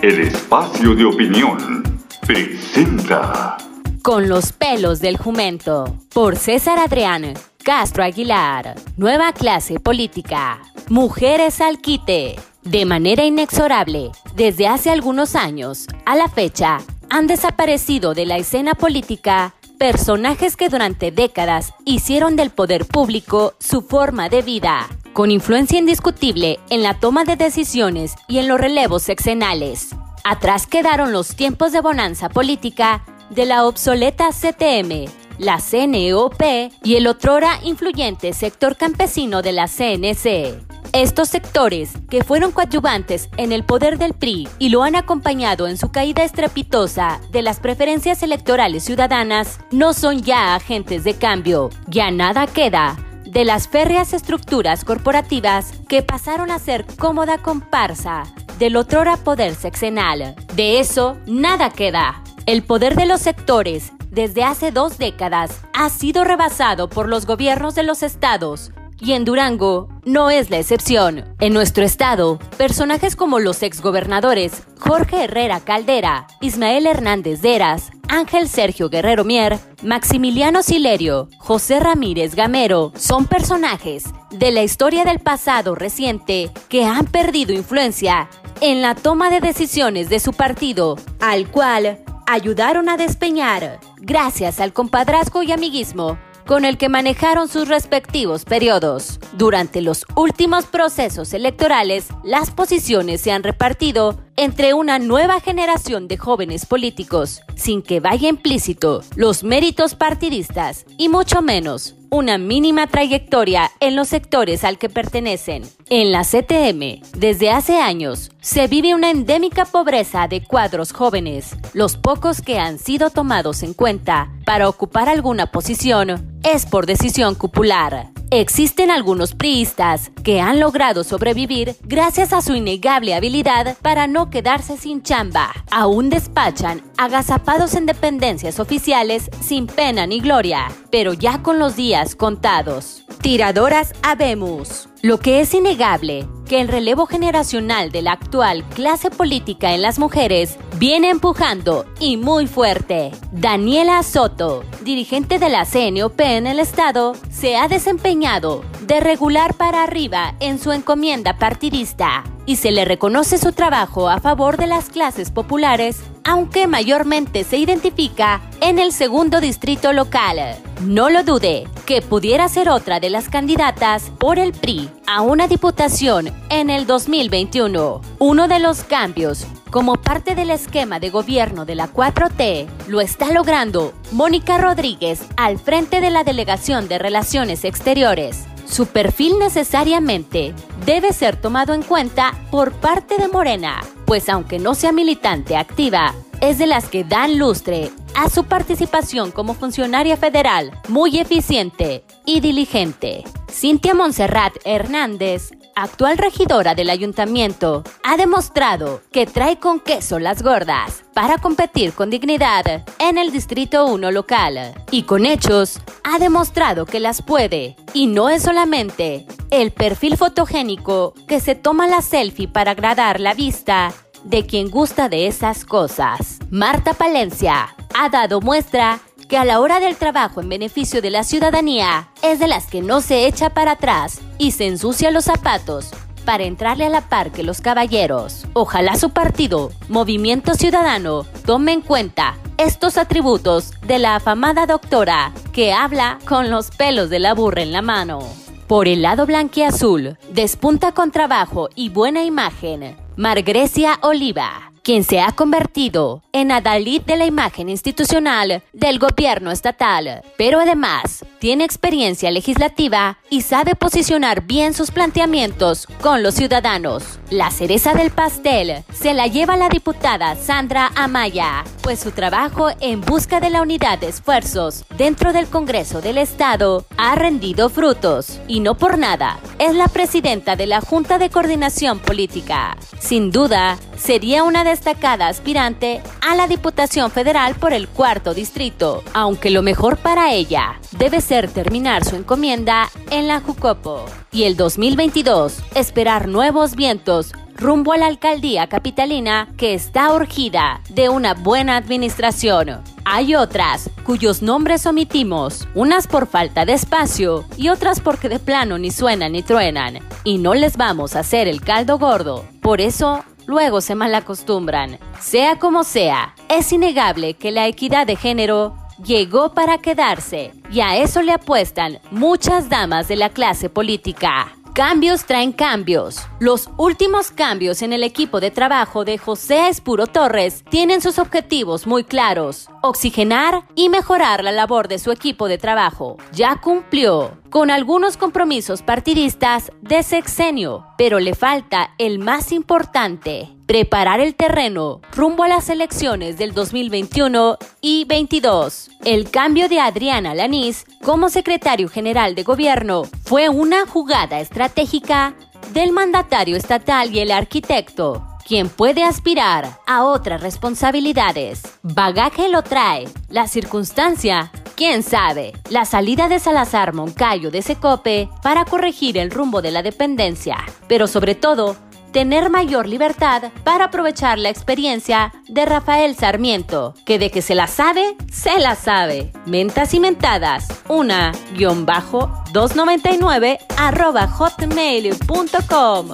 El espacio de opinión, presenta. Con los pelos del jumento, por César Adrián Castro Aguilar. Nueva clase política. Mujeres al quite. De manera inexorable, desde hace algunos años a la fecha, han desaparecido de la escena política personajes que durante décadas hicieron del poder público su forma de vida, con influencia indiscutible en la toma de decisiones y en los relevos sexenales. Atrás quedaron los tiempos de bonanza política de la obsoleta CTM, la CNOP y el otrora influyente sector campesino de la CNC. Estos sectores, que fueron coadyuvantes en el poder del PRI y lo han acompañado en su caída estrepitosa de las preferencias electorales ciudadanas, no son ya agentes de cambio. Ya nada queda de las férreas estructuras corporativas que pasaron a ser cómoda comparsa del otrora poder sexenal. De eso nada queda. El poder de los sectores desde hace dos décadas ha sido rebasado por los gobiernos de los estados y en Durango no es la excepción. En nuestro estado, personajes como los exgobernadores Jorge Herrera Caldera, Ismael Hernández Deras, Ángel Sergio Guerrero Mier, Maximiliano Silerio, José Ramírez Gamero son personajes de la historia del pasado reciente que han perdido influencia en la toma de decisiones de su partido, al cual ayudaron a despeñar gracias al compadrazgo y amiguismo con el que manejaron sus respectivos periodos. Durante los últimos procesos electorales, las posiciones se han repartido entre una nueva generación de jóvenes políticos, sin que vaya implícito los méritos partidistas y mucho menos una mínima trayectoria en los sectores al que pertenecen. En la CTM, desde hace años, se vive una endémica pobreza de cuadros jóvenes. Los pocos que han sido tomados en cuenta para ocupar alguna posición es por decisión cupular. Existen algunos priistas que han logrado sobrevivir gracias a su innegable habilidad para no quedarse sin chamba. Aún despachan agazapados en dependencias oficiales sin pena ni gloria, pero ya con los días contados. Tiradoras habemos. Lo que es innegable, que el relevo generacional de la actual clase política en las mujeres viene empujando y muy fuerte. Daniela Soto, dirigente de la CNOP en el Estado, se ha desempeñado de regular para arriba en su encomienda partidista y se le reconoce su trabajo a favor de las clases populares, aunque mayormente se identifica en el segundo distrito local. No lo dude, que pudiera ser otra de las candidatas por el PRI a una diputación en el 2021. Uno de los cambios como parte del esquema de gobierno de la 4T, lo está logrando Mónica Rodríguez al frente de la Delegación de Relaciones Exteriores. Su perfil necesariamente debe ser tomado en cuenta por parte de Morena, pues aunque no sea militante activa, es de las que dan lustre a su participación como funcionaria federal, muy eficiente y diligente. Cintia Monserrat Hernández, actual regidora del ayuntamiento, ha demostrado que trae con queso las gordas para competir con dignidad en el Distrito 1 local. Y con hechos, ha demostrado que las puede. Y no es solamente el perfil fotogénico que se toma la selfie para agradar la vista de quien gusta de esas cosas. Marta Palencia ha dado muestra que a la hora del trabajo en beneficio de la ciudadanía es de las que no se echa para atrás y se ensucia los zapatos para entrarle a la par que los caballeros. Ojalá su partido, Movimiento Ciudadano, tome en cuenta estos atributos de la afamada doctora que habla con los pelos de la burra en la mano. Por el lado blanquiazul, despunta con trabajo y buena imagen, Margrecia Oliva quien se ha convertido en adalid de la imagen institucional del gobierno estatal, pero además tiene experiencia legislativa y sabe posicionar bien sus planteamientos con los ciudadanos. La cereza del pastel se la lleva la diputada Sandra Amaya, pues su trabajo en busca de la unidad de esfuerzos dentro del Congreso del Estado ha rendido frutos y no por nada es la presidenta de la Junta de Coordinación Política. Sin duda, sería una destacada aspirante a la Diputación Federal por el cuarto distrito, aunque lo mejor para ella debe ser terminar su encomienda en la Jucopo y el 2022 esperar nuevos vientos rumbo a la alcaldía capitalina que está urgida de una buena administración. Hay otras cuyos nombres omitimos, unas por falta de espacio y otras porque de plano ni suenan ni truenan, y no les vamos a hacer el caldo gordo. Por eso luego se malacostumbran. Sea como sea, es innegable que la equidad de género llegó para quedarse y a eso le apuestan muchas damas de la clase política. Cambios traen cambios. Los últimos cambios en el equipo de trabajo de José Espuro Torres tienen sus objetivos muy claros. Oxigenar y mejorar la labor de su equipo de trabajo. Ya cumplió con algunos compromisos partidistas de sexenio, pero le falta el más importante, preparar el terreno rumbo a las elecciones del 2021 y 22. El cambio de Adriana Lanís como secretario general de gobierno fue una jugada estratégica del mandatario estatal y el arquitecto, quien puede aspirar a otras responsabilidades. Bagaje lo trae, la circunstancia ¿Quién sabe? La salida de Salazar Moncayo de Secope para corregir el rumbo de la dependencia, pero sobre todo, tener mayor libertad para aprovechar la experiencia de Rafael Sarmiento, que de que se la sabe, se la sabe. Mentas y mentadas, una guion bajo 299 arroba hotmail.com.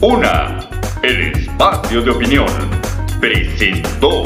Una, el espacio de opinión, presentó.